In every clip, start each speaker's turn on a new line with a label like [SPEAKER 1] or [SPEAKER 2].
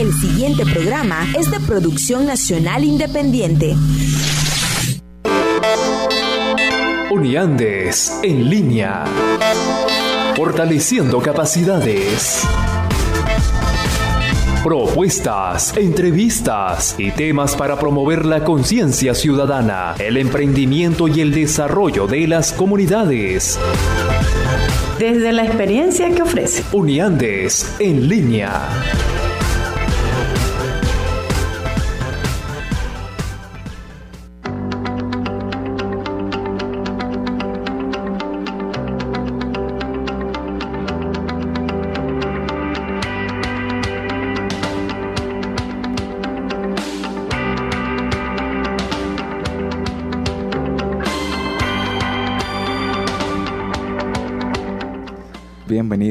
[SPEAKER 1] El siguiente programa es de producción nacional independiente.
[SPEAKER 2] Uniandes en línea. Fortaleciendo capacidades. Propuestas, entrevistas y temas para promover la conciencia ciudadana, el emprendimiento y el desarrollo de las comunidades.
[SPEAKER 3] Desde la experiencia que ofrece.
[SPEAKER 2] Uniandes en línea.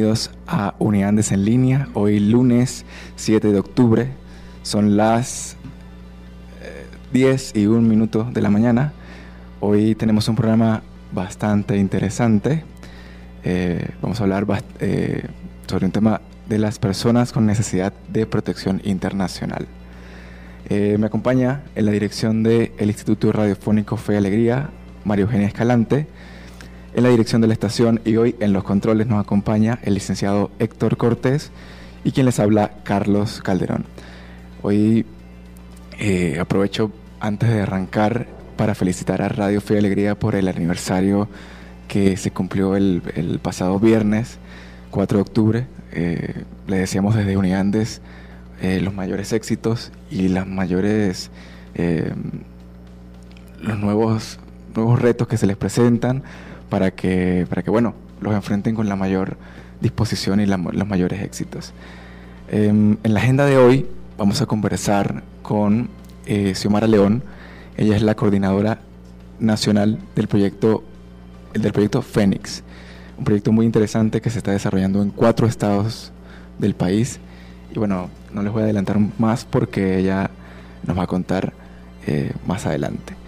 [SPEAKER 4] Bienvenidos a Unidades en línea. Hoy lunes 7 de octubre, son las 10 eh, y 1 minuto de la mañana. Hoy tenemos un programa bastante interesante. Eh, vamos a hablar eh, sobre un tema de las personas con necesidad de protección internacional. me acompaña en la dirección del Instituto Radiofónico Fe y Alegría, María Eugenia Escalante en la dirección de la estación y hoy en los controles nos acompaña el licenciado Héctor Cortés y quien les habla Carlos Calderón. Hoy eh, aprovecho antes de arrancar para felicitar a Radio Fe y Alegría por el aniversario que se cumplió el, pasado viernes 4 de octubre. Eh, le decíamos desde Uniandes eh, los mayores éxitos y las mayores los nuevos nuevos retos que se les presentan para que, para que bueno, los enfrenten con la mayor disposición y los mayores éxitos. Em, en la agenda de hoy vamos a conversar con eh, Xiomara León. Ella es la coordinadora nacional del proyecto, del proyecto Fénix, un proyecto muy interesante que se está desarrollando en cuatro estados del país. Y bueno, no les voy a adelantar más porque ella nos va a contar eh, más adelante.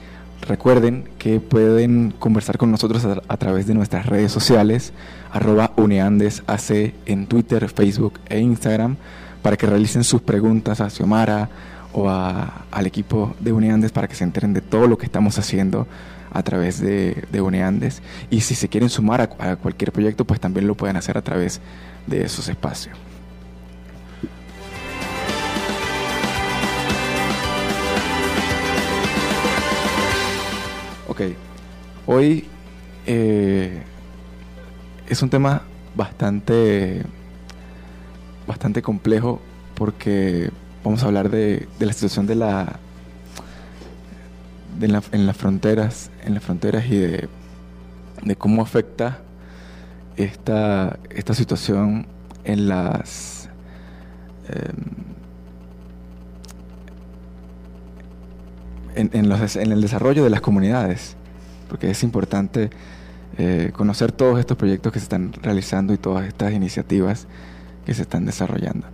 [SPEAKER 4] Recuerden que pueden conversar con nosotros a, través de nuestras redes sociales, arroba uneandesac en Twitter, Facebook e Instagram, para que realicen sus preguntas a Xiomara o al equipo de Uneandes para que se enteren de todo lo que estamos haciendo a través de Uneandes. Y si se quieren sumar a cualquier proyecto, pues también lo pueden hacer a través de esos espacios. Hoy eh, es un tema bastante, bastante complejo porque vamos a hablar de, la situación de la, en las fronteras, en las fronteras y de, cómo afecta esta, esta situación en las em, en, el desarrollo de las comunidades, porque es importante eh, conocer todos estos proyectos que se están realizando y todas estas iniciativas que se están desarrollando.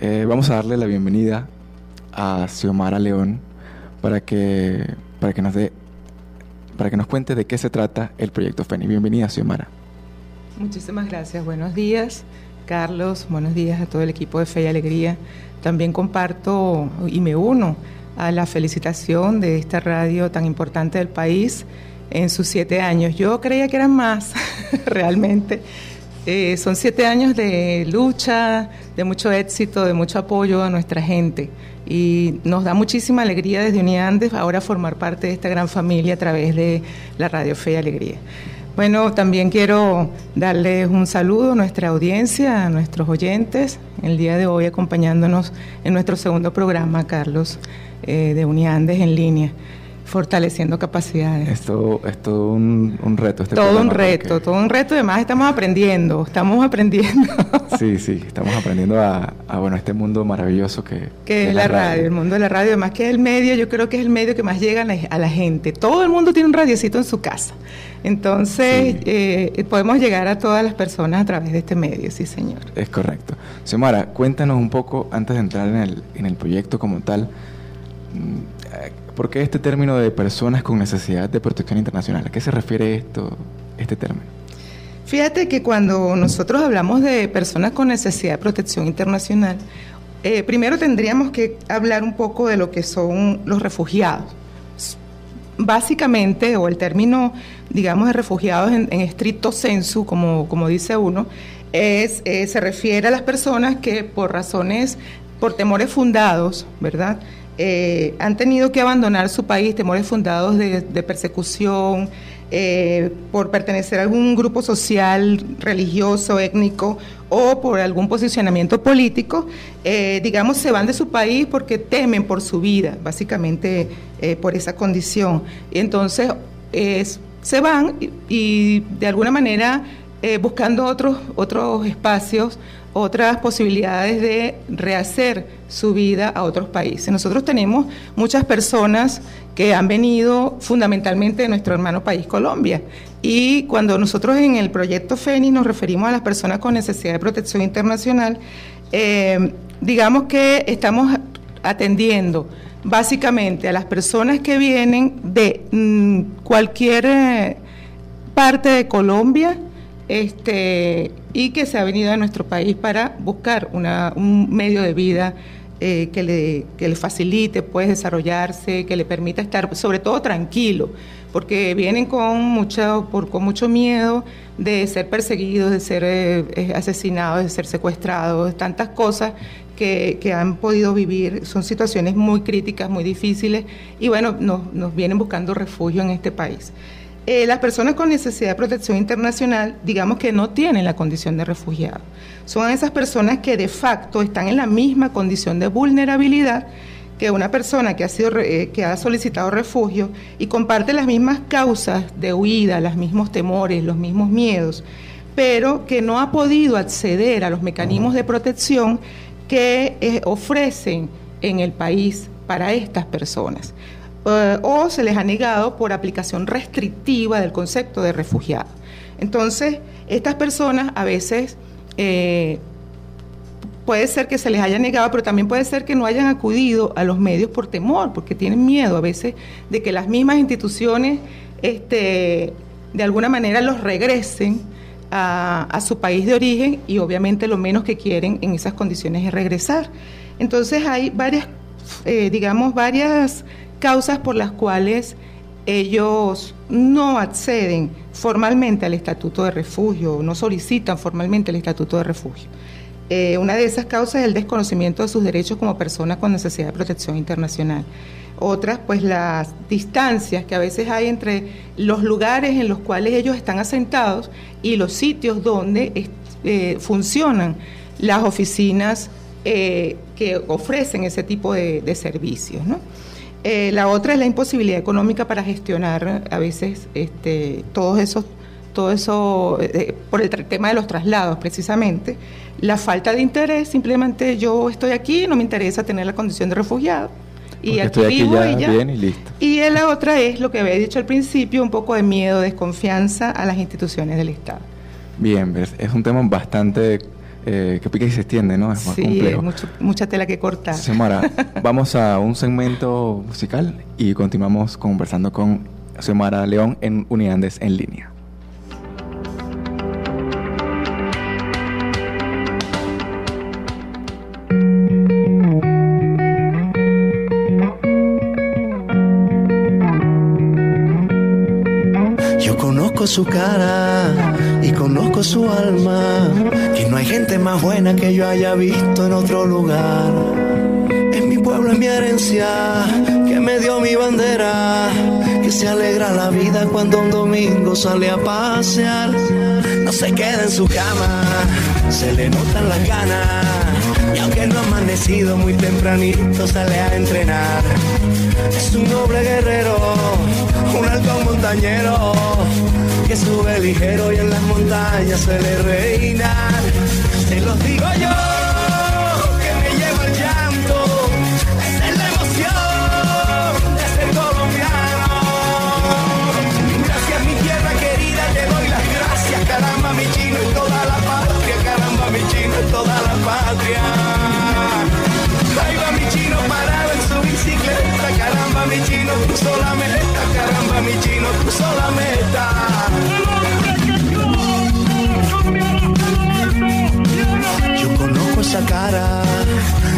[SPEAKER 4] Eh, vamos a darle la bienvenida a Xiomara León para que, para que nos dé para que nos cuente de qué se trata el proyecto FENI. Bienvenida, Xiomara.
[SPEAKER 5] Muchísimas gracias. Buenos días, Carlos. Buenos días a todo el equipo de Fe y Alegría. También comparto y me uno a la felicitación de esta radio tan importante del país en sus siete años. Yo creía que eran más, realmente. Eh, son siete años de lucha, de mucho éxito, de mucho apoyo a nuestra gente. Y nos da muchísima alegría desde Uniandes ahora formar parte de esta gran familia a través de la Radio Fe y Alegría. Bueno, también quiero darles un saludo a nuestra audiencia, a nuestros oyentes, el día de hoy acompañándonos en nuestro segundo programa, Carlos. Eh, de Uniandes en línea, fortaleciendo capacidades.
[SPEAKER 4] Esto es todo un, reto.
[SPEAKER 5] Este todo un reto, todo un reto. Además estamos aprendiendo, estamos aprendiendo.
[SPEAKER 4] sí, sí, estamos aprendiendo a, bueno este mundo maravilloso que,
[SPEAKER 5] que es la radio. el mundo de la radio. Además que es el medio, yo creo que es el medio que más llega a la, gente. Todo el mundo tiene un radiocito en su casa. Entonces, eh, podemos llegar a todas las personas a través de este medio, sí, señor.
[SPEAKER 4] Es correcto. Xiomara, cuéntanos un poco, antes de entrar en el, en el proyecto como tal, Mm, ¿Por qué este término de personas con necesidad de protección internacional? ¿A qué se refiere esto, este término?
[SPEAKER 5] Fíjate que cuando nosotros hablamos de personas con necesidad de protección internacional, Eh, primero tendríamos que hablar un poco de lo que son los refugiados. Básicamente, o el término, digamos, de refugiados en, estricto sensu, como, como dice uno, eh, se refiere a las personas que por razones, por temores fundados, ¿verdad? Eh, han tenido que abandonar su país, temores fundados de, persecución, eh, por pertenecer a algún grupo social, religioso, étnico o por algún posicionamiento político, digamos, se van de su país porque temen por su vida, básicamente por esa condición. Y entonces se van y de alguna manera eh, buscando otros, otros espacios, otras posibilidades de rehacer su vida a otros países. Nosotros tenemos muchas personas que han venido fundamentalmente de nuestro hermano país Colombia. Y cuando nosotros en el proyecto FENI nos referimos a las personas con necesidad de protección internacional, eh, digamos que estamos atendiendo básicamente a las personas que vienen de mm, cualquier eh, parte de Colombia, este, y que se ha venido a nuestro país para buscar un medio de vida eh, que, le, le facilite pues, desarrollarse, que le permita estar sobre todo tranquilo, porque vienen con mucho, por, con mucho miedo de ser perseguidos, de ser eh, eh, asesinados, de ser secuestrados, tantas cosas que, que, han podido vivir. Son situaciones muy críticas, muy difíciles y bueno, nos, nos vienen buscando refugio en este país. Eh, las personas con necesidad de protección internacional, digamos que no tienen la condición de refugiado. Son esas personas que de facto están en la misma condición de vulnerabilidad que una persona que ha, sido, eh, que ha solicitado refugio y comparte las mismas causas de huida, los mismos temores, los mismos miedos, pero que no ha podido acceder a los mecanismos de protección que eh, ofrecen en el país para estas personas. Eh, o se les ha negado por aplicación restrictiva del concepto de refugiado. Entonces, estas personas a veces eh, puede ser que se les haya negado, pero también puede ser que no hayan acudido a los medios por temor, porque tienen miedo a veces de que las mismas instituciones este, de alguna manera los regresen a, su país de origen y obviamente lo menos que quieren en esas condiciones es regresar. Entonces hay varias, eh, digamos, varias causas por las cuales ellos no acceden formalmente al estatuto de refugio, no solicitan formalmente el estatuto de refugio. Eh, una de esas causas es el desconocimiento de sus derechos como personas con necesidad de protección internacional. Otras, pues las distancias que a veces hay entre los lugares en los cuales ellos están asentados y los sitios donde eh, funcionan las oficinas eh, que ofrecen ese tipo de, de servicios. ¿no? Eh, la otra es la imposibilidad económica para gestionar a veces este, todos esos, todo eso, eh, por el tema de los traslados precisamente. La falta de interés, simplemente yo estoy aquí, no me interesa tener la condición de refugiado. Y aquí, vivo y ya. Bien y listo. Y la otra es lo que había dicho al principio, un poco de miedo, desconfianza a las instituciones del Estado.
[SPEAKER 4] Bien, es un tema bastante eh, que pica y se extiende, ¿no?
[SPEAKER 5] Es sí, complejo. mucha tela que cortar.
[SPEAKER 4] Xiomara, vamos a un segmento musical y continuamos conversando con Xiomara León en Unidades en línea.
[SPEAKER 6] Yo conozco su cara conozco su alma no hay gente más buena que yo haya visto en otro lugar. Es mi pueblo, es mi herencia, que me dio mi bandera, que se alegra la vida cuando un domingo sale a pasear. No se queda en su cama, se le notan las ganas. Y aunque no ha amanecido muy tempranito, sale a entrenar. Es un noble guerrero, un alto montañero que sube ligero y en las montañas se le reinar. Se los digo yo, que me lleva el llanto, es la emoción de ser colombiano. Gracias mi tierra querida, te doy las gracias, caramba mi chino y toda la patria, caramba mi chino y toda la patria. Ahí va mi chino parado en su bicicleta, caramba mi chino, cruzó la meta, caramba mi chino, cruzó la meta. cara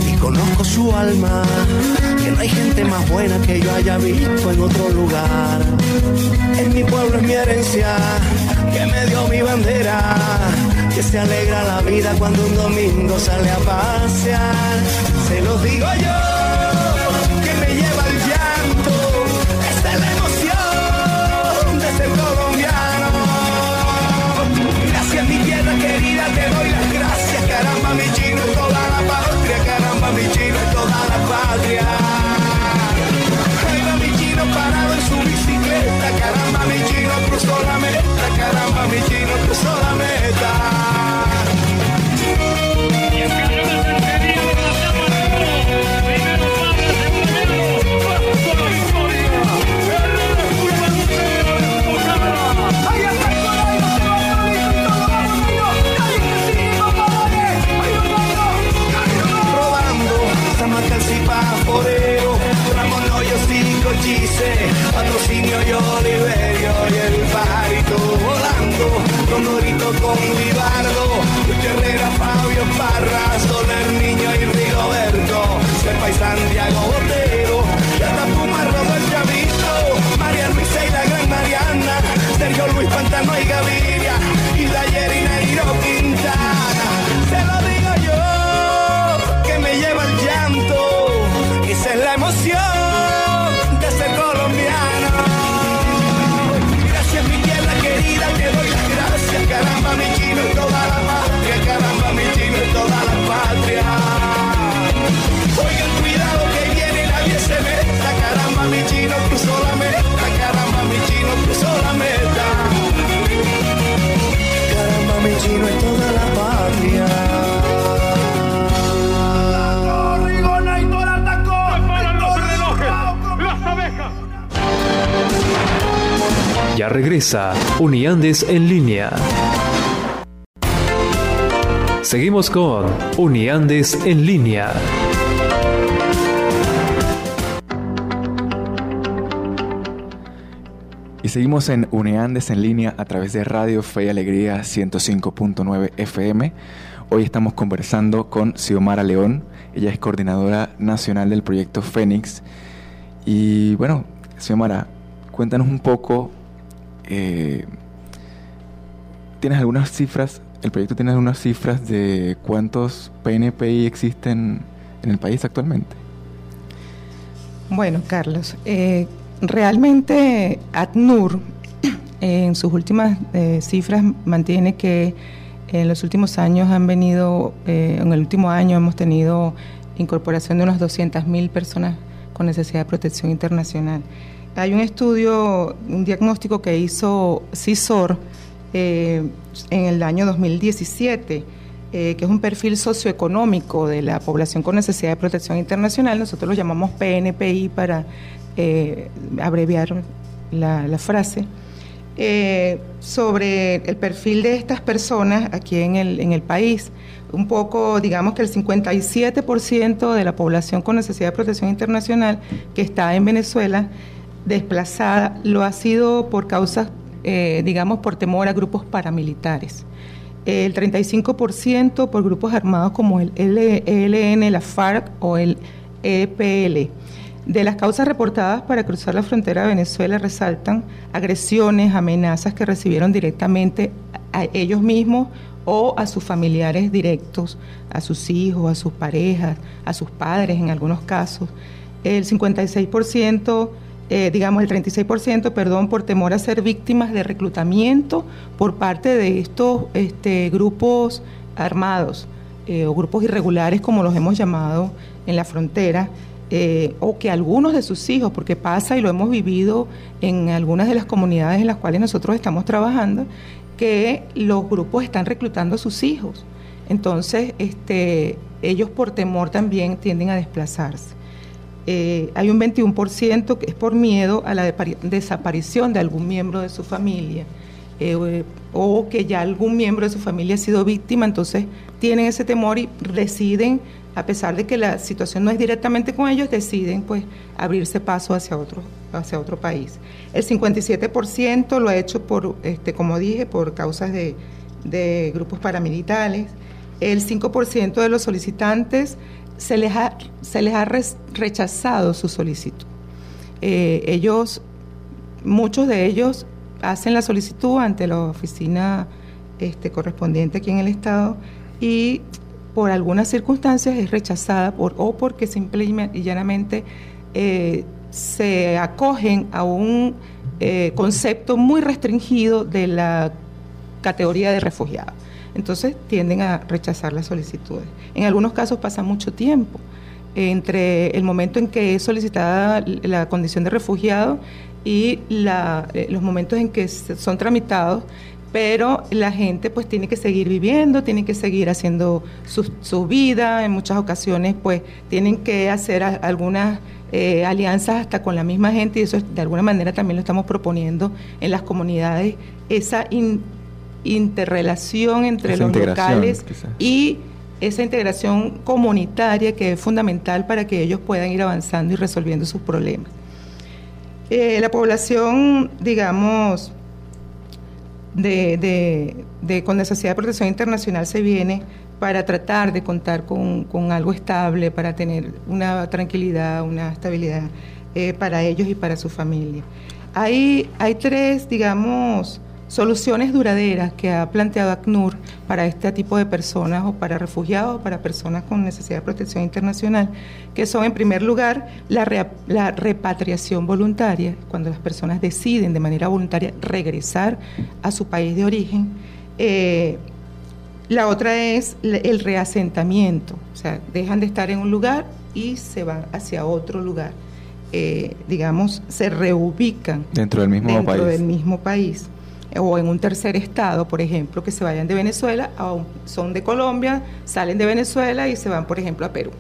[SPEAKER 6] y conozco su alma, que no hay gente más buena que yo haya visto en otro lugar. En mi pueblo es mi herencia, que me dio mi bandera, que se alegra la vida cuando un domingo sale a pasear. Se los digo yo. Toda
[SPEAKER 2] Uniandes en línea. Seguimos con Uniandes en línea.
[SPEAKER 4] Y seguimos en Uneandes en línea a través de Radio Fe y Alegría 105.9 FM. Hoy estamos conversando con Xiomara León. Ella es coordinadora nacional del proyecto Fénix. Y bueno, Xiomara, cuéntanos un poco. Eh, ¿Tienes algunas cifras? ¿El proyecto tiene algunas cifras de cuántos PNPI existen en el país actualmente?
[SPEAKER 5] Bueno, Carlos, eh, realmente ACNUR en sus últimas eh, cifras mantiene que en los últimos años han venido, en el último año hemos tenido incorporación de unas 200.000 personas con necesidad de protección internacional. Hay un estudio, un diagnóstico que hizo CISOR eh, en el año 2017, eh, que es un perfil socioeconómico de la población con necesidad de protección internacional. Nosotros lo llamamos PNPI para eh, abreviar la, frase. sobre el perfil de estas personas aquí en el, en el país. Un poco, digamos que el 57% de la población con necesidad de protección internacional que está en Venezuela desplazada lo ha sido por causas, eh, digamos, por temor a grupos paramilitares. El 35% por grupos armados como el ELN, la FARC o el EPL. De las causas reportadas para cruzar la frontera de Venezuela resaltan agresiones, amenazas que recibieron directamente a ellos mismos o a sus familiares directos, a sus hijos, a sus parejas, a sus padres en algunos casos. El 56%, eh, digamos el 36%, perdón, por temor a ser víctimas de reclutamiento por parte de estos este, grupos armados eh, o grupos irregulares, como los hemos llamado en la frontera, eh, o que algunos de sus hijos, porque pasa y lo hemos vivido en algunas de las comunidades en las cuales nosotros estamos trabajando, que los grupos están reclutando a sus hijos. Entonces, este, ellos por temor también tienden a desplazarse. Eh, hay un 21% que es por miedo a la desaparición de algún miembro de su familia eh, o que ya algún miembro de su familia ha sido víctima, entonces tienen ese temor y deciden, a pesar de que la situación no es directamente con ellos, deciden pues abrirse paso hacia otro, hacia otro país. El 57% lo ha hecho por, este, como dije, por causas de, de grupos paramilitares. El 5% de los solicitantes se les ha, se les ha rechazado su solicitud. Eh, ellos, muchos de ellos hacen la solicitud ante la oficina este, correspondiente aquí en el Estado y por algunas circunstancias es rechazada por, o porque simple y llanamente eh, se acogen a un eh, concepto muy restringido de la categoría de refugiado. Entonces tienden a rechazar las solicitudes. En algunos casos pasa mucho tiempo entre el momento en que es solicitada la condición de refugiado y eh, los momentos en que son tramitados, pero la gente pues tiene que seguir viviendo, tiene que seguir haciendo su, vida, en muchas ocasiones pues tienen que hacer algunas eh, alianzas hasta con la misma gente y eso de alguna manera también lo estamos proponiendo en las comunidades, esa interrelación entre los locales y esa integración comunitaria que es fundamental para que ellos puedan ir avanzando y resolviendo sus problemas. Eh, la población, digamos, de, con necesidad de protección internacional se viene para tratar de contar con, algo estable, para tener una tranquilidad, una estabilidad eh, para ellos y para su familia. Hay, hay tres, digamos, soluciones duraderas que ha planteado ACNUR para este tipo de personas o para refugiados o para personas con necesidad de protección internacional, que son en primer lugar la, repatriación voluntaria, cuando las personas deciden de manera voluntaria regresar a su país de origen. Eh, la otra es el reasentamiento, o sea, dejan de estar en un lugar y se van hacia otro lugar. Eh, digamos, se reubican
[SPEAKER 4] dentro del mismo
[SPEAKER 5] dentro Del mismo país o en un tercer estado, por ejemplo, que se vayan de Venezuela, son de Colombia, salen de Venezuela y se van, por ejemplo, a Perú.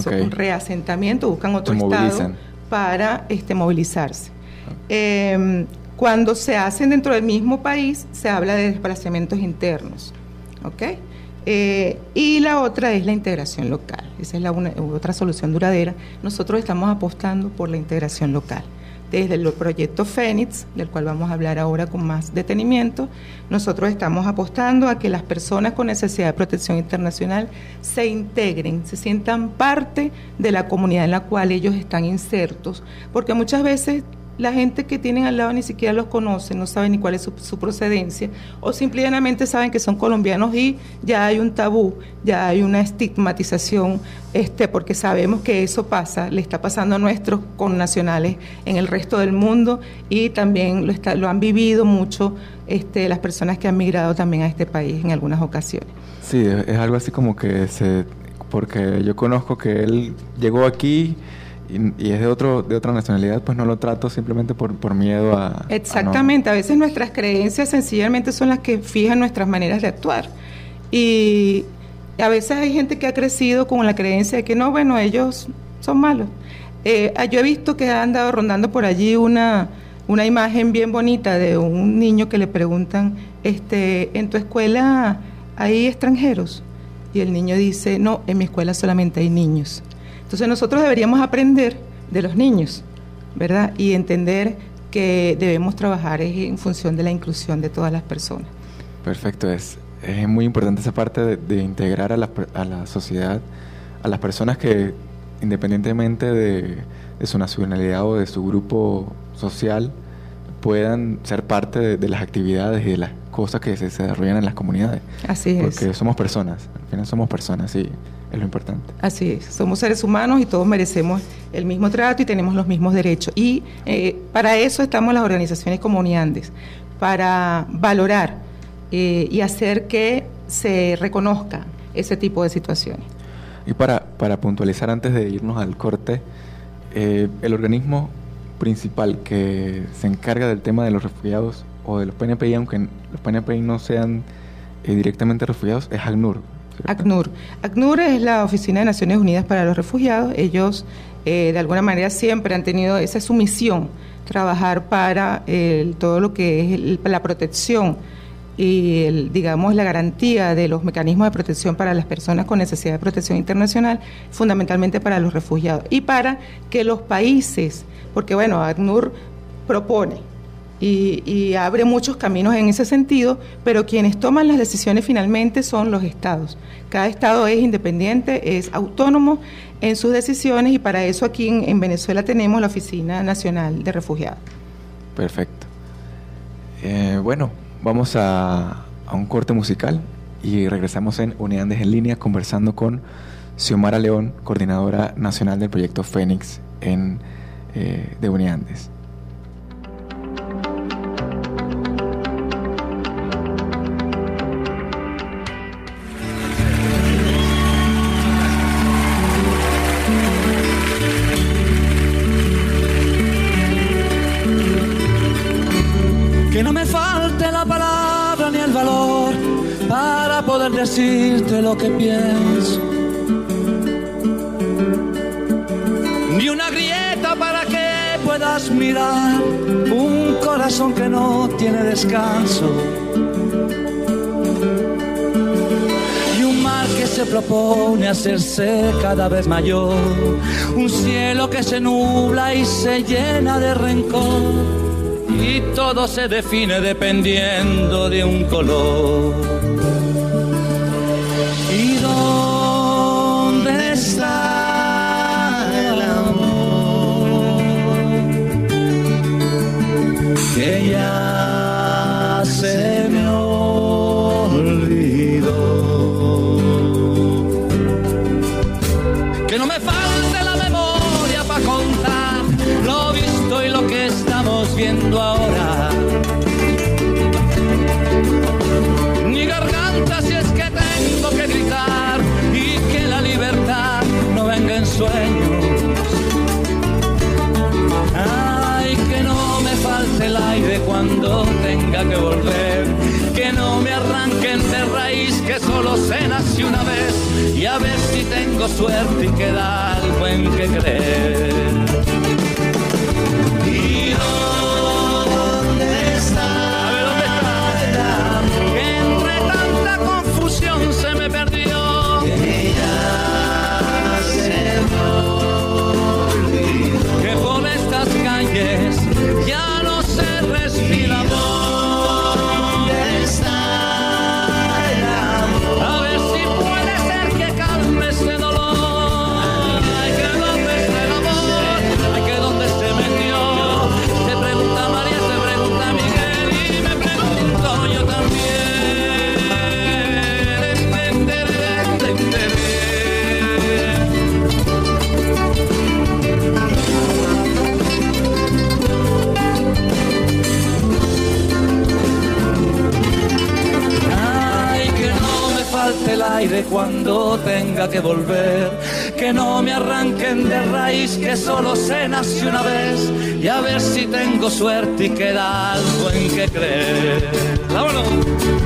[SPEAKER 5] Son un reasentamiento, buscan otro estado para este, movilizarse. Em, cuando se hacen dentro del mismo país, se habla de desplazamientos internos. Eh, y la otra es la integración local. Esa es la otra solución duradera. Nosotros estamos apostando por la integración local desde el proyecto Fénix, del cual vamos a hablar ahora con más detenimiento, nosotros estamos apostando a que las personas con necesidad de protección internacional se integren, se sientan parte de la comunidad en la cual ellos están insertos, porque muchas veces la gente que tienen al lado ni siquiera los conoce, no saben ni cuál es su, procedencia, o simplemente saben que son colombianos y ya hay un tabú, ya hay una estigmatización, este, porque sabemos que eso pasa, le está pasando a nuestros connacionales en el resto del mundo y también lo, está, lo han vivido mucho este, las personas que han migrado también a este país en algunas ocasiones.
[SPEAKER 4] Sí, es algo así como que se, porque yo conozco que él llegó aquí y, es de otro de otra nacionalidad, pues no lo trato simplemente por, por miedo a...
[SPEAKER 5] Exactamente, a, veces nuestras creencias sencillamente son las que fijan nuestras maneras de actuar. Y a veces hay gente que ha crecido con la creencia de que no, bueno, ellos son malos. Eh, yo he visto que ha andado rondando por allí una, una imagen bien bonita de un niño que le preguntan, este, ¿en tu escuela hay extranjeros? Y el niño dice, no, en mi escuela solamente hay niños. Entonces nosotros deberíamos aprender de los niños, ¿verdad? Y entender que debemos trabajar en función de la inclusión de todas las personas.
[SPEAKER 4] Perfecto, es, es muy importante esa parte de, integrar a la, a la, sociedad, a las personas que independientemente de, su nacionalidad o de su grupo social, puedan ser parte de, de, las actividades y de las cosas que se desarrollan en las comunidades.
[SPEAKER 5] Así es.
[SPEAKER 4] Porque somos personas, al final somos personas, sí es lo importante.
[SPEAKER 5] Así es, somos seres humanos y todos merecemos el mismo trato y tenemos los mismos derechos. Y eh, para eso estamos las organizaciones como Uniandes, para valorar eh, y hacer que se reconozca ese tipo de situaciones.
[SPEAKER 4] Y para, para puntualizar antes de irnos al corte, eh, el organismo principal que se encarga del tema de los refugiados o de los PNPI, aunque los PNPI no sean directamente refugiados, es ACNUR,
[SPEAKER 5] ACNUR. ACNUR es la Oficina de Naciones Unidas para los Refugiados. Ellos, eh, de alguna manera, siempre han tenido esa su misión, trabajar para todo lo que es la protección y, el, digamos, la garantía de los mecanismos de protección para las personas con necesidad de protección internacional, fundamentalmente para los refugiados y para que los países, porque bueno, ACNUR propone, y, abre muchos caminos en ese sentido, pero quienes toman las decisiones finalmente son los estados. Cada estado es independiente, es autónomo en sus decisiones y para eso aquí en, Venezuela tenemos la Oficina Nacional de Refugiados.
[SPEAKER 4] Perfecto. Eh, bueno, vamos a, un corte musical y regresamos en Unidades en línea conversando con Xiomara León, coordinadora nacional del proyecto Fénix en, eh, de Uniandes.
[SPEAKER 7] Ni una grieta para que puedas mirar un corazón que no tiene descanso. Y un mar que se propone hacerse cada vez mayor. Un cielo que se nubla y se llena de rencor. Y todo se define dependiendo de un color. que ya se me olvidó. Que no me falte la memoria para contar lo visto y lo que estamos viendo ahora. Ni garganta si es que tengo que gritar y que la libertad no venga en sueño suerte y queda algo en que creer. Cuando tenga que volver. Que no me arranquen de raíz, que solo se nace una vez. Y a ver si tengo suerte y queda algo en que creer. ¡Vámonos!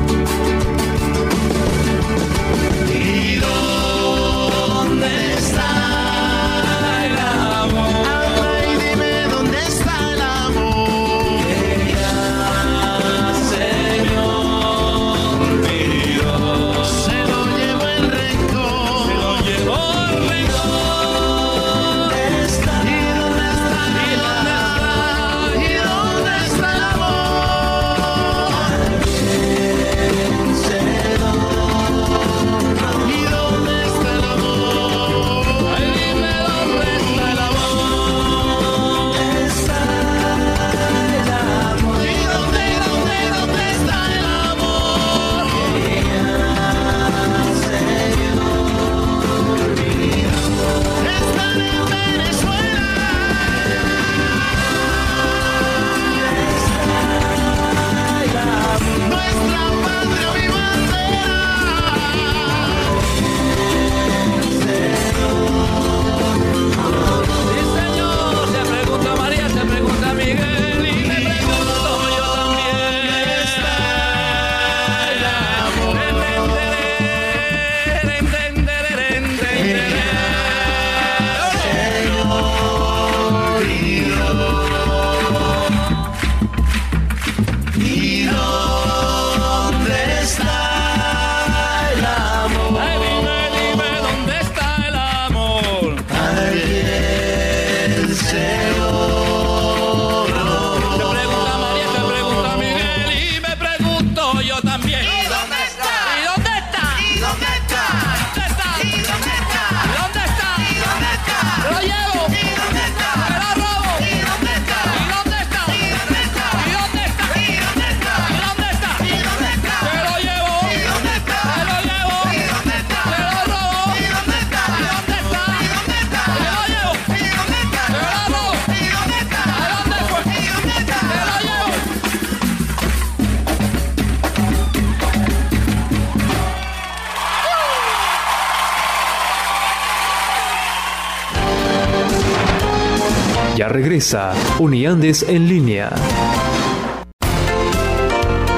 [SPEAKER 2] Uniandes en línea.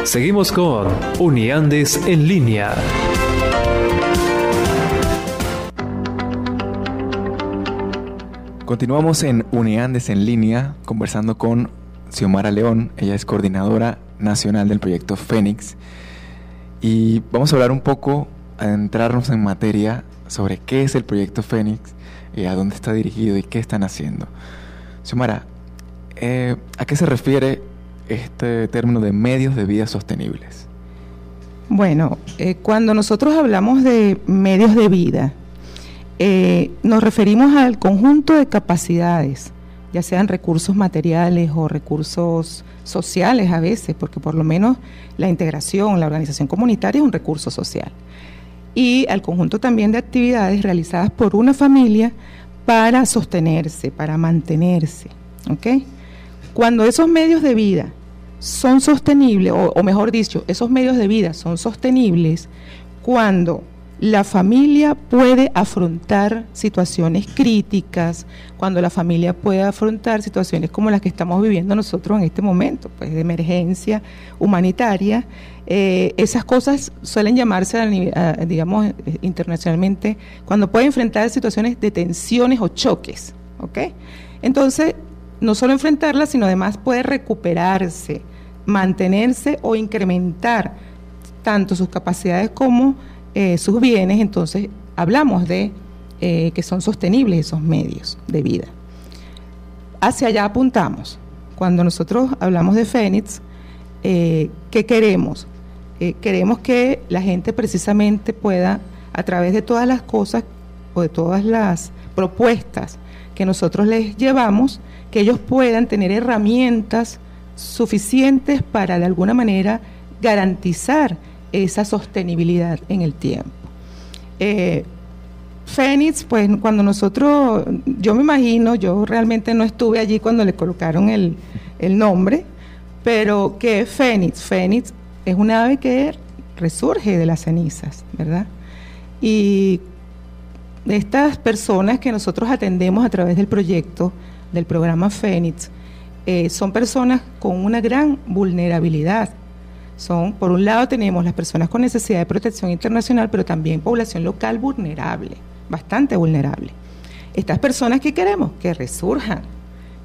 [SPEAKER 2] Seguimos con Uniandes en línea.
[SPEAKER 4] Continuamos en Uniandes en línea conversando con Xiomara León. Ella es coordinadora nacional del proyecto Fénix. Y vamos a hablar un poco, a entrarnos en materia sobre qué es el proyecto Fénix, y a dónde está dirigido y qué están haciendo. Xiomara, eh, ¿a qué se refiere este término de medios de vida sostenibles?
[SPEAKER 5] Bueno, eh, cuando nosotros hablamos de medios de vida, eh, nos referimos al conjunto de capacidades, ya sean recursos materiales o recursos sociales a veces, porque por lo menos la integración, la organización comunitaria es un recurso social. Y al conjunto también de actividades realizadas por una familia para sostenerse, para mantenerse. Cuando esos medios de vida son sostenibles, o mejor dicho, esos medios de vida son sostenibles cuando la familia puede afrontar situaciones críticas, cuando la familia puede afrontar situaciones como las que estamos viviendo nosotros en este momento, pues de emergencia humanitaria. Eh, esas cosas suelen llamarse, digamos, internacionalmente, cuando puede enfrentar situaciones de tensiones o choques. ¿ok? Entonces, no solo enfrentarlas, sino además puede recuperarse, mantenerse o incrementar tanto sus capacidades como eh, sus bienes, entonces hablamos de eh, que son sostenibles esos medios de vida. Hacia allá apuntamos. Cuando nosotros hablamos de Fénix, ¿qué queremos? Queremos que la gente precisamente pueda, a través de todas las cosas o de todas las propuestas que nosotros les llevamos, que ellos puedan tener herramientas suficientes para de alguna manera garantizar esa sostenibilidad en el tiempo. Eh, Fénix, pues cuando nosotros, yo me imagino, yo realmente no estuve allí cuando le colocaron el, nombre, pero que Fénix? Fénix es una ave que resurge de las cenizas, ¿verdad? Y estas personas que nosotros atendemos a través del proyecto, del programa Fénix, eh, son personas con una gran vulnerabilidad son, por un lado tenemos las personas con necesidad de protección internacional, pero también población local vulnerable, bastante vulnerable. Estas personas que queremos que resurjan,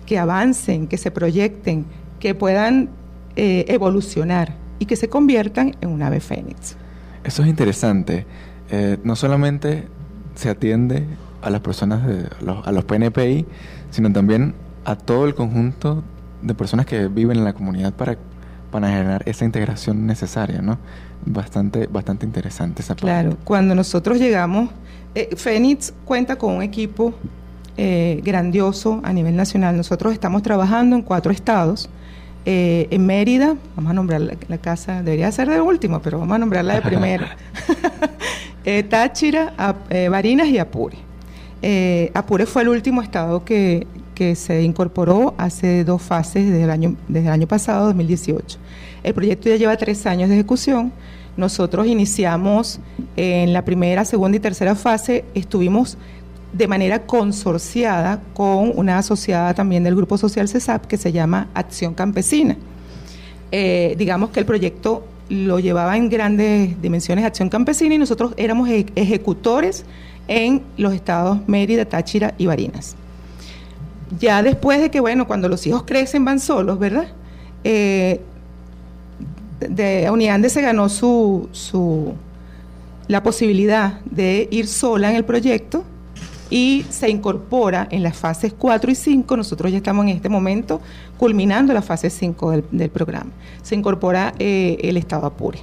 [SPEAKER 5] que avancen, que se proyecten, que puedan eh, evolucionar y que se conviertan en un ave fénix.
[SPEAKER 4] Eso es interesante. Eh, no solamente se atiende a las personas, de, a los PNPI, sino también a todo el conjunto de personas que viven en la comunidad para para generar esa integración necesaria, ¿no? Bastante, bastante interesante esa parte.
[SPEAKER 5] Claro, cuando nosotros llegamos, eh, Fénix cuenta con un equipo eh, grandioso a nivel nacional. Nosotros estamos trabajando en cuatro estados. Eh, en Mérida, vamos a nombrar la, casa, debería ser de último, pero vamos a nombrarla de primero. Táchira, Barinas y Apure. Apure fue el último estado que, que se incorporó hace dos fases desde el año, desde el año pasado, 2018. El proyecto ya lleva tres años de ejecución. Nosotros iniciamos en la primera, segunda y tercera fase, estuvimos de manera consorciada con una asociada también del Grupo Social CESAP que se llama Acción Campesina. Eh, digamos que el proyecto lo llevaba en grandes dimensiones Acción Campesina y nosotros éramos ejecutores en los estados Mérida, Táchira y Barinas ya después de que, bueno, cuando los hijos crecen van solos, ¿verdad? Eh, de Uniande se ganó su, su, la posibilidad de ir sola en el proyecto y se incorpora en las fases 4 y 5. Nosotros ya estamos en este momento culminando la fase 5 del, programa. Se incorpora eh, el Estado Apure.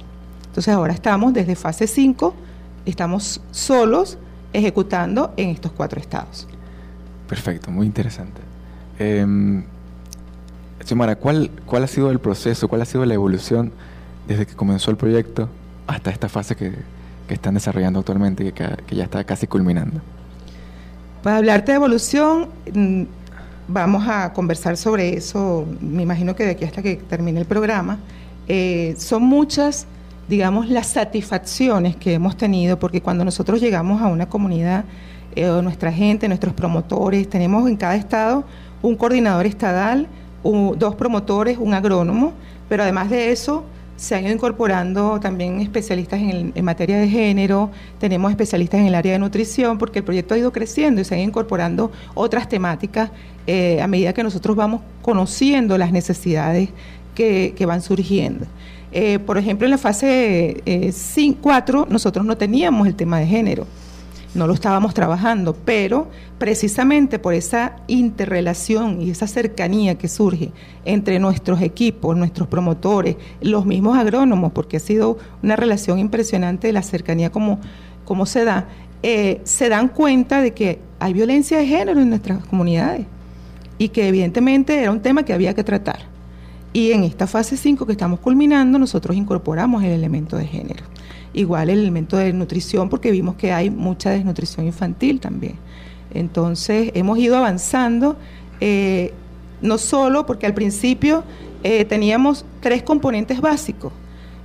[SPEAKER 5] Entonces ahora estamos desde fase 5, estamos solos ejecutando en estos cuatro estados.
[SPEAKER 4] Perfecto, muy interesante. Eh, ¿cuál, ¿cuál ha sido el proceso, cuál ha sido la evolución desde que comenzó el proyecto hasta esta fase que, están desarrollando actualmente que, ya está casi culminando?
[SPEAKER 5] Para hablarte de evolución, mm, vamos a conversar sobre eso, me imagino que de aquí hasta que termine el programa. Eh, son muchas, digamos, las satisfacciones que hemos tenido, porque cuando nosotros llegamos a una comunidad, eh, nuestra gente, nuestros promotores. Tenemos en cada estado un coordinador estadal, dos promotores, un agrónomo, pero además de eso se han ido incorporando también especialistas en, materia de género, tenemos especialistas en el área de nutrición, porque el proyecto ha ido creciendo y se han ido incorporando otras temáticas eh, a medida que nosotros vamos conociendo las necesidades que, van surgiendo. Eh, por ejemplo, en la fase 4 eh, nosotros no teníamos el tema de género no lo estábamos trabajando, pero precisamente por esa interrelación y esa cercanía que surge entre nuestros equipos, nuestros promotores, los mismos agrónomos, porque ha sido una relación impresionante de la cercanía como, se da, eh, se dan cuenta de que hay violencia de género en nuestras comunidades y que evidentemente era un tema que había que tratar. Y en esta fase 5 que estamos culminando, nosotros incorporamos el elemento de género igual el elemento de nutrición, porque vimos que hay mucha desnutrición infantil también. Entonces, hemos ido avanzando, eh, no solo porque al principio eh, teníamos tres componentes básicos.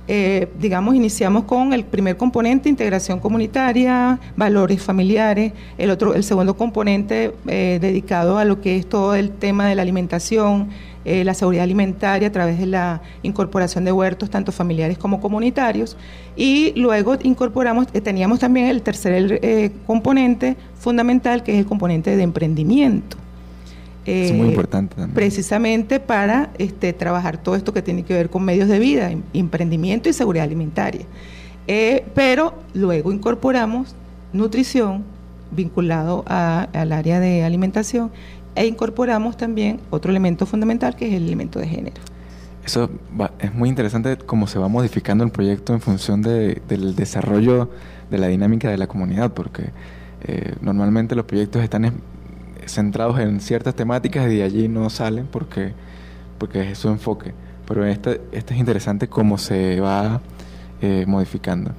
[SPEAKER 5] Eh, digamos, iniciamos con el primer componente, integración comunitaria, valores familiares, el otro, el segundo componente dedicado a lo que es todo el tema de la alimentación, eh, la seguridad alimentaria a través de la incorporación de huertos, tanto familiares como comunitarios. Y luego incorporamos, eh, teníamos también el tercer eh, componente fundamental, que es el componente de emprendimiento.
[SPEAKER 4] es muy importante también.
[SPEAKER 5] Precisamente para este, trabajar todo esto que tiene que ver con medios de vida, em, emprendimiento y seguridad alimentaria. pero luego incorporamos nutrición vinculado al área de alimentación e incorporamos también otro elemento fundamental que es el elemento de género.
[SPEAKER 4] Eso es muy interesante cómo se va modificando el proyecto en función de, del desarrollo de la dinámica de la comunidad, porque eh, normalmente los proyectos están centrados en ciertas temáticas y de allí no salen porque, porque es su enfoque. Pero este, este es interesante cómo se va eh, modificando.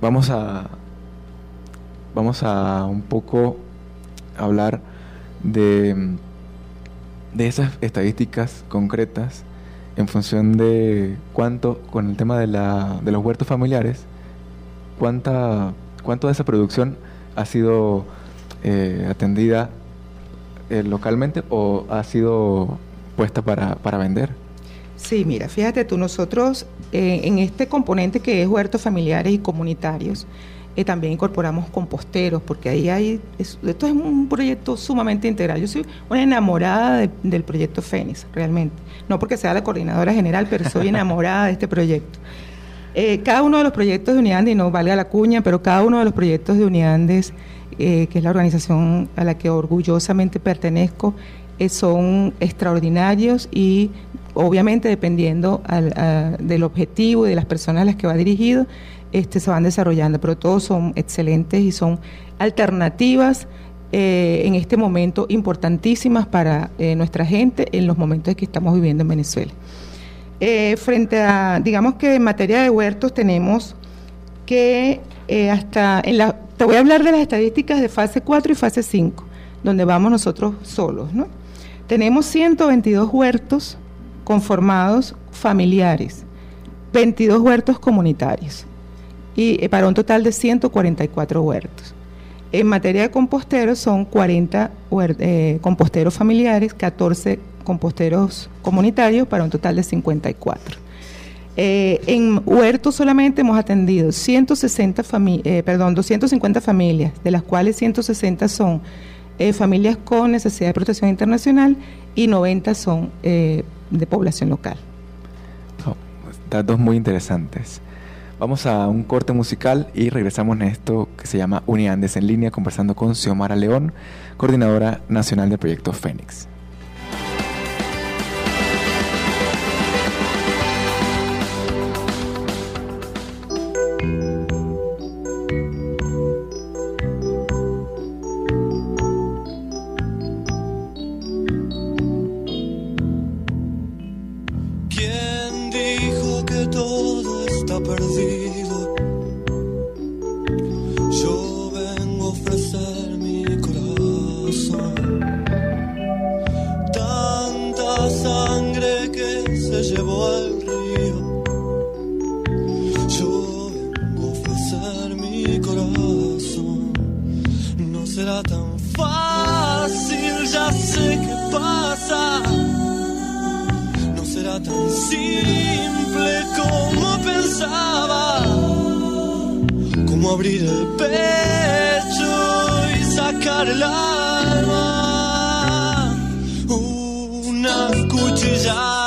[SPEAKER 4] Vamos a, vamos a un poco hablar de, de esas estadísticas concretas en función de cuánto, con el tema de, la, de los huertos familiares, cuánta, cuánto de esa producción ha sido eh, atendida eh, localmente o ha sido puesta para, para vender.
[SPEAKER 5] Sí, mira, fíjate tú, nosotros eh, en este componente que es huertos familiares y comunitarios, eh, también incorporamos composteros, porque ahí hay, esto es un proyecto sumamente integral. Yo soy una enamorada del proyecto Fénix, realmente. No porque sea la coordinadora general, pero soy enamorada de este proyecto. Eh, cada uno de los proyectos de Uniandes, y no valga la cuña, pero cada uno de los proyectos de Uniandes, eh, que es la organización a la que orgullosamente pertenezco, son extraordinarios y obviamente dependiendo del objetivo y de las personas a las que va dirigido, este, se van desarrollando, pero todos son excelentes y son alternativas eh, en este momento importantísimas para eh, nuestra gente en los momentos que estamos viviendo en Venezuela. Eh, frente a, digamos que en materia de huertos tenemos que hasta, en la, te voy a hablar de las estadísticas de fase 4 y fase 5, donde vamos nosotros solos, ¿no? Tenemos 122 huertos conformados familiares, 22 huertos comunitarios y eh, para un total de 144 huertos. En materia de composteros son 40 eh, composteros familiares, 14 composteros comunitarios para un total de 54. Eh, en huertos solamente hemos atendido 160 perdón, 250 familias, de las cuales 160 son familias con necesidad de protección internacional y 90 son de población local.
[SPEAKER 4] datos muy interesantes. Vamos a un corte musical y regresamos en esto que se llama Uniandes en línea conversando con Xiomara León, coordinadora nacional del proyecto Fénix.
[SPEAKER 6] Tan simple como pensaba. Como abrir el pecho y sacar el alma. Una cuchillada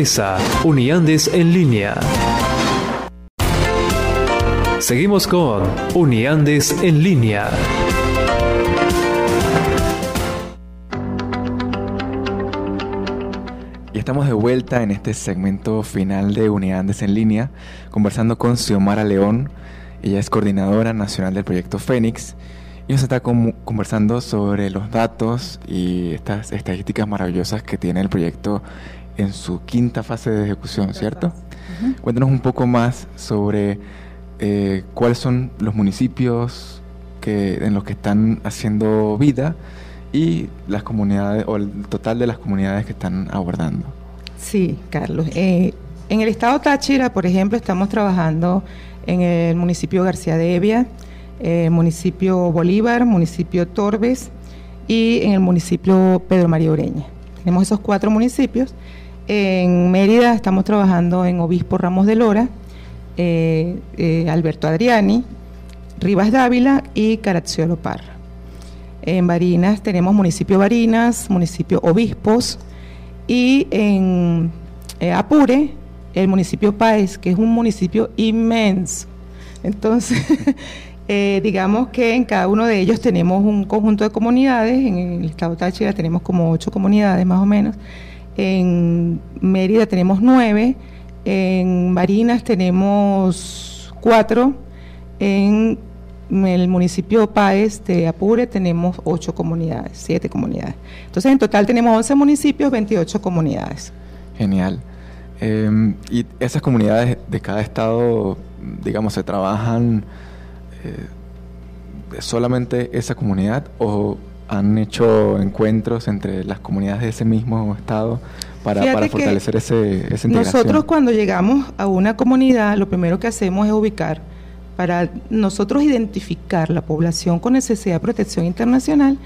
[SPEAKER 2] regresa Uniandes en línea. Seguimos con Uniandes en línea.
[SPEAKER 4] Y estamos de vuelta en este segmento final de Unidades en línea, conversando con Xiomara León. Ella es coordinadora nacional del proyecto Fénix y nos está conversando sobre los datos y estas estadísticas maravillosas que tiene el proyecto en su quinta fase de ejecución, ¿cierto? Cuéntanos un poco más sobre eh, cuáles son los municipios que, en los que están haciendo vida y las comunidades o el total de las comunidades que están abordando.
[SPEAKER 5] Sí, Carlos. Eh, en el estado Táchira, por ejemplo, estamos trabajando en el municipio García de Evia, eh, municipio Bolívar, municipio Torbes y en el municipio Pedro María Ureña. Tenemos esos cuatro municipios. En Mérida estamos trabajando en Obispo Ramos de Lora, eh, eh, Alberto Adriani, Rivas Dávila y Caracciolo Parra. En Barinas tenemos municipio Barinas, municipio Obispos y en eh, Apure el municipio Páez, que es un municipio inmenso. Entonces, digamos que en cada uno de ellos tenemos un conjunto de comunidades, en el estado Táchira tenemos como ocho comunidades más o menos, en Mérida tenemos nueve, en Barinas tenemos cuatro, en el municipio Páez de Apure tenemos ocho comunidades, siete comunidades. Entonces, en total tenemos 11 municipios, 28 comunidades.
[SPEAKER 4] Genial. Eh, y esas comunidades de cada estado, digamos, se trabajan eh, solamente esa comunidad o han hecho encuentros entre las comunidades de ese mismo estado para, para fortalecer ese, esa integración.
[SPEAKER 5] Nosotros cuando llegamos a una comunidad, lo primero que hacemos es ubicar para nosotros identificar la población con necesidad de protección internacional,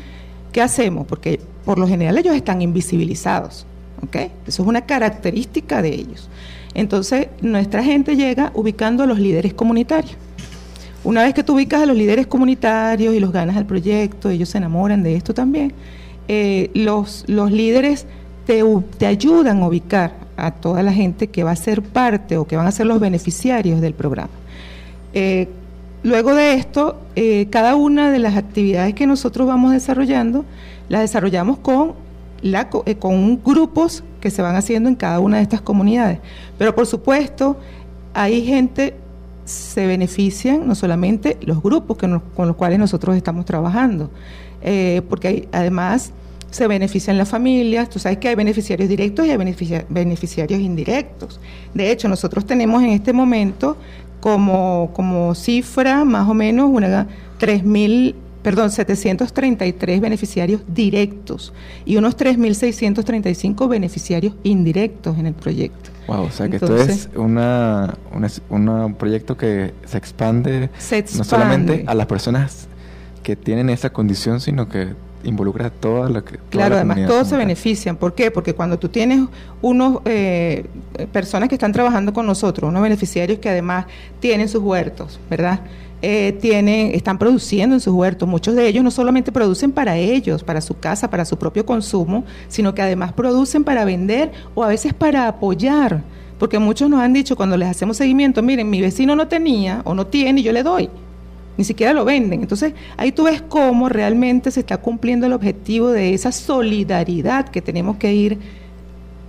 [SPEAKER 5] ¿qué hacemos? Porque por lo general ellos están invisibilizados. ¿ok? Eso es una característica de ellos. Entonces, nuestra gente llega ubicando a los líderes comunitarios. Una vez que tú ubicas a los líderes comunitarios y los ganas al proyecto, ellos se enamoran de esto también, eh, los, líderes te, ayudan a ubicar a toda la gente que va a ser parte o que van a ser los beneficiarios del programa. Eh, luego de esto, eh, cada una de las actividades que nosotros vamos desarrollando, las desarrollamos con, la, con grupos que se van haciendo en cada una de estas comunidades. Pero por supuesto, hay gente se benefician no solamente los grupos que con los cuales nosotros estamos trabajando, eh, porque además se benefician las familias, tú sabes que hay beneficiarios directos y hay beneficiarios indirectos. De hecho, nosotros tenemos en este momento como, cifra más o menos una 3.000 perdón, 733 beneficiarios directos y unos 3.635 beneficiarios indirectos en el proyecto.
[SPEAKER 4] Wow, o sea que esto es una, un proyecto que se expande, no solamente a las personas que tienen esa condición, sino que involucra a toda la que...
[SPEAKER 5] claro, además todos se benefician. ¿Por qué? Porque cuando tú tienes unos eh, personas que están trabajando con nosotros, unos beneficiarios que además tienen sus huertos, ¿verdad? Eh, tienen, están produciendo en sus huertos. Muchos de ellos no solamente producen para ellos, para su casa, para su propio consumo, sino que además producen para vender o a veces para apoyar. Porque muchos nos han dicho cuando les hacemos seguimiento, miren, mi vecino no tenía o no tiene y yo le doy. Ni siquiera lo venden. Entonces ahí tú ves cómo realmente se está cumpliendo el objetivo de esa solidaridad que tenemos que ir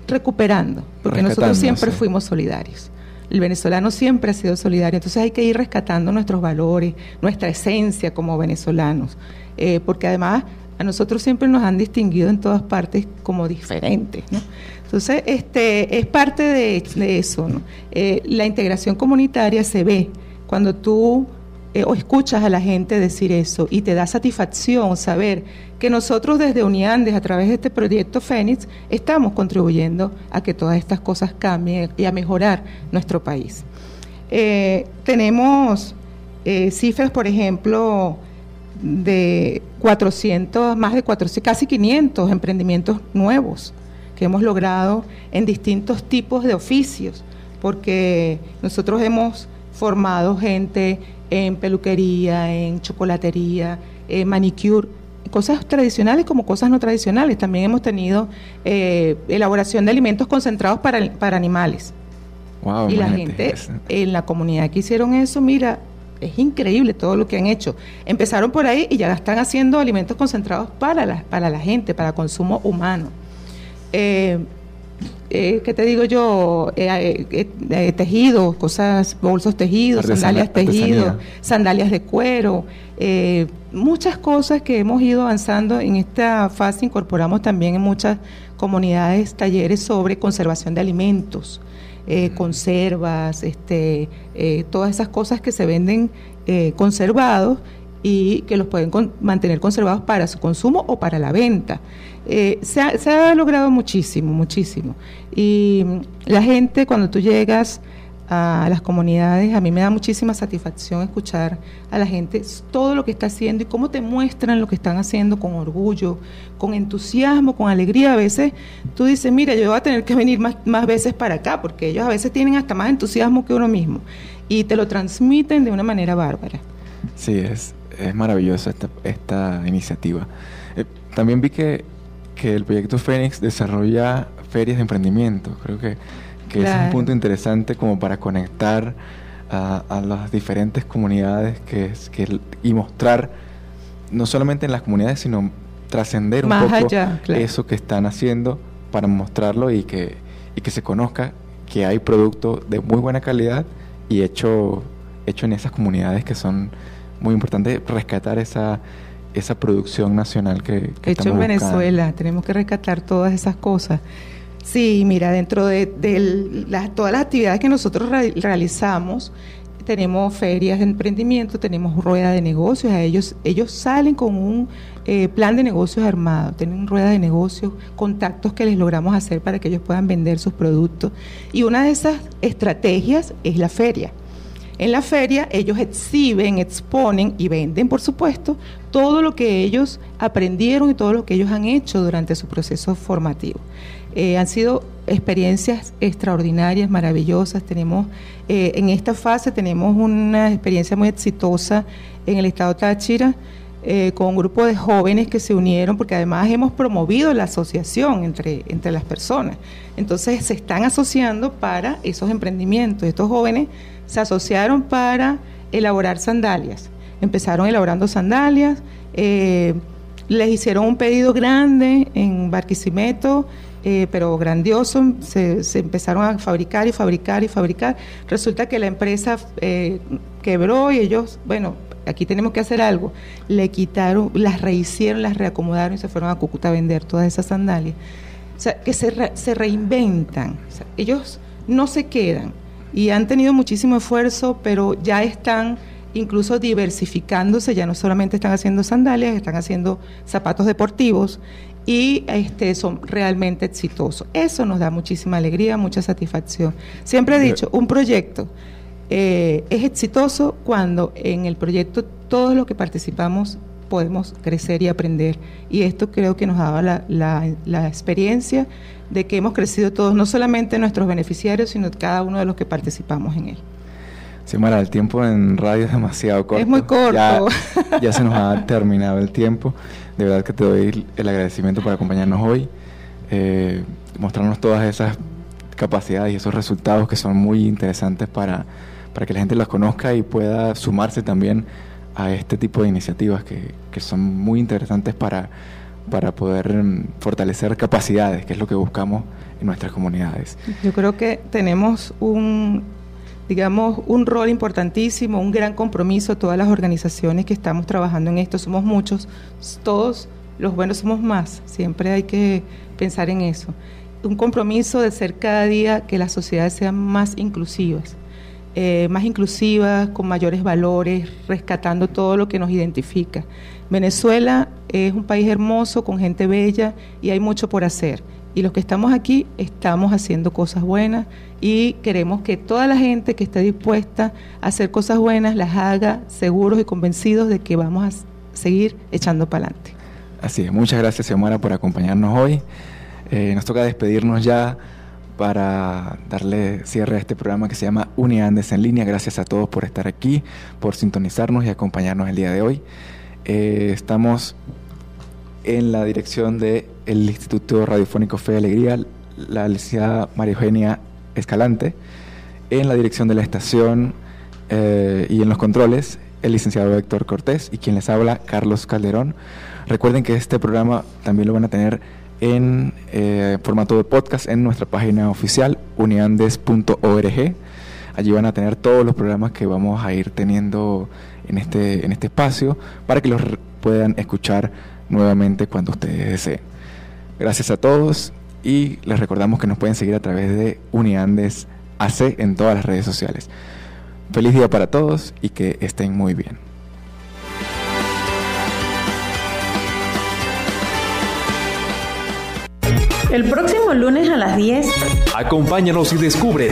[SPEAKER 5] recuperando, porque nosotros siempre fuimos solidarios. El venezolano siempre ha sido solidario, entonces hay que ir rescatando nuestros valores, nuestra esencia como venezolanos, eh, porque además a nosotros siempre nos han distinguido en todas partes como diferentes. Entonces, este, es parte de, eso. Eh, la integración comunitaria se ve cuando tú eh, o escuchas a la gente decir eso y te da satisfacción saber que nosotros desde Uniandes, a través de este proyecto Fénix, estamos contribuyendo a que todas estas cosas cambien y a mejorar nuestro país. Eh, tenemos eh, cifras, por ejemplo, de 400, más de 400, casi 500 emprendimientos nuevos que hemos logrado en distintos tipos de oficios, porque nosotros hemos formado gente en peluquería, en chocolatería, en manicure, cosas tradicionales como cosas no tradicionales. También hemos tenido eh, elaboración de alimentos concentrados para, para animales. y la gente en la comunidad que hicieron eso, mira, es increíble todo lo que han hecho. Empezaron por ahí y ya están haciendo alimentos concentrados para la, para la gente, para consumo humano. Eh, eh, ¿qué te digo yo? Eh, eh, eh, tejidos, cosas, bolsos tejidos, sandalias tejidos, sandalias de cuero, muchas cosas que hemos ido avanzando en esta fase. Incorporamos también en muchas comunidades talleres sobre conservación de alimentos, conservas, este, todas esas cosas que se venden conservados y que los pueden mantener conservados para su consumo o para la venta. Eh, se, ha, logrado muchísimo, muchísimo. Y la gente, cuando tú llegas a las comunidades, a mí me da muchísima satisfacción escuchar a la gente todo lo que está haciendo y cómo te muestran lo que están haciendo con orgullo, con entusiasmo, con alegría. A veces tú dices, mira, yo voy a tener que venir más, más veces para acá, porque ellos a veces tienen hasta más entusiasmo que uno mismo y te lo transmiten de una manera bárbara.
[SPEAKER 4] Sí, es, es maravillosa esta, esta iniciativa. Eh, también vi que, que, el proyecto Fénix desarrolla ferias de emprendimiento. Creo que, que es un punto interesante como para conectar a, a las diferentes comunidades que, que, y mostrar, no solamente en las comunidades, sino trascender un poco eso que están haciendo para mostrarlo y que, y que se conozca que hay producto de muy buena calidad y hecho, hecho en esas comunidades que son muy importante rescatar esa, esa producción nacional que, que
[SPEAKER 5] hecho en Venezuela. Tenemos que rescatar todas esas cosas. Sí, mira, dentro de, todas las actividades que nosotros realizamos, tenemos ferias de emprendimiento, tenemos rueda de negocios, a ellos, ellos salen con un eh, plan de negocios armado, tienen rueda de negocios, contactos que les logramos hacer para que ellos puedan vender sus productos. Y una de esas estrategias es la feria. En la feria ellos exhiben, exponen y venden, por supuesto, todo lo que ellos aprendieron y todo lo que ellos han hecho durante su proceso formativo. Eh, han sido experiencias extraordinarias, maravillosas. Tenemos eh, en esta fase tenemos una experiencia muy exitosa en el estado Táchira. Eh, con un grupo de jóvenes que se unieron, porque además hemos promovido la asociación entre, entre las personas. Entonces se están asociando para esos emprendimientos. Estos jóvenes se asociaron para elaborar sandalias. Empezaron elaborando sandalias, eh, les hicieron un pedido grande en Barquisimeto, eh, pero grandioso, se, empezaron a fabricar y fabricar y fabricar. Resulta que la empresa quebró y ellos, bueno, aquí tenemos que hacer algo. Le quitaron, las rehicieron, las reacomodaron y se fueron a Cúcuta a vender todas esas sandalias. O sea, que se, se reinventan. ellos no se quedan y han tenido muchísimo esfuerzo, pero ya están incluso diversificándose, ya no solamente están haciendo sandalias, están haciendo zapatos deportivos y este, son realmente exitosos. Eso nos da muchísima alegría, mucha satisfacción. Siempre he dicho, un proyecto eh, es exitoso cuando en el proyecto todos los que participamos podemos crecer y aprender. Y esto creo que nos daba la, la, experiencia de que hemos crecido todos, no solamente nuestros beneficiarios, sino cada uno de los que participamos en él.
[SPEAKER 4] Mara, el tiempo en radio es demasiado corto.
[SPEAKER 5] Es muy corto.
[SPEAKER 4] Ya, se nos ha terminado el tiempo. De verdad que te doy el agradecimiento por acompañarnos hoy, eh, mostrarnos todas esas capacidades y esos resultados que son muy interesantes para para que la gente las conozca y pueda sumarse también a este tipo de iniciativas que, son muy interesantes para, para poder mm, fortalecer capacidades, que es lo que buscamos en nuestras comunidades.
[SPEAKER 5] Yo creo que tenemos un, digamos, un rol importantísimo, un gran compromiso, todas las organizaciones que estamos trabajando en esto, somos muchos, todos los buenos somos más, siempre hay que pensar en eso. Un compromiso de ser cada día que las sociedades sean más inclusivas eh, más inclusivas, con mayores valores, rescatando todo lo que nos identifica. Venezuela es un país hermoso, con gente bella y hay mucho por hacer. Y los que estamos aquí estamos haciendo cosas buenas y queremos que toda la gente que esté dispuesta a hacer cosas buenas las haga seguros y convencidos de que vamos a seguir echando para adelante.
[SPEAKER 4] Así es, muchas gracias Xiomara por acompañarnos hoy. Eh, nos toca despedirnos ya para darle cierre a este programa que se llama Uniandes en línea. Gracias a todos por estar aquí, por sintonizarnos y acompañarnos el día de hoy. Eh, estamos en la dirección del Instituto Radiofónico Fe y Alegría, la licenciada María Eugenia Escalante, en la dirección de la estación eh, y en los controles, el licenciado Héctor Cortés y quien les habla, Carlos Calderón. Recuerden que este programa también lo van a tener en eh, formato de podcast en nuestra página oficial uniandes.org. Allí van a tener todos los programas que vamos a ir teniendo en este, en este espacio para que los puedan escuchar nuevamente cuando ustedes deseen. Gracias a todos y les recordamos que nos pueden seguir a través de Uniandes AC en todas las redes sociales. Feliz día para todos y que estén muy bien.
[SPEAKER 3] El próximo lunes a las 10.
[SPEAKER 2] Acompáñanos y descubre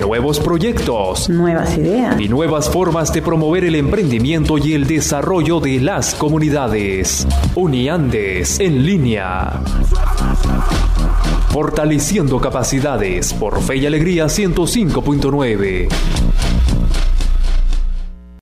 [SPEAKER 2] nuevos proyectos,
[SPEAKER 3] nuevas ideas
[SPEAKER 2] y nuevas formas de promover el emprendimiento y el desarrollo de las comunidades. Uniandes en línea. Fortaleciendo capacidades por Fe y Alegría 105.9.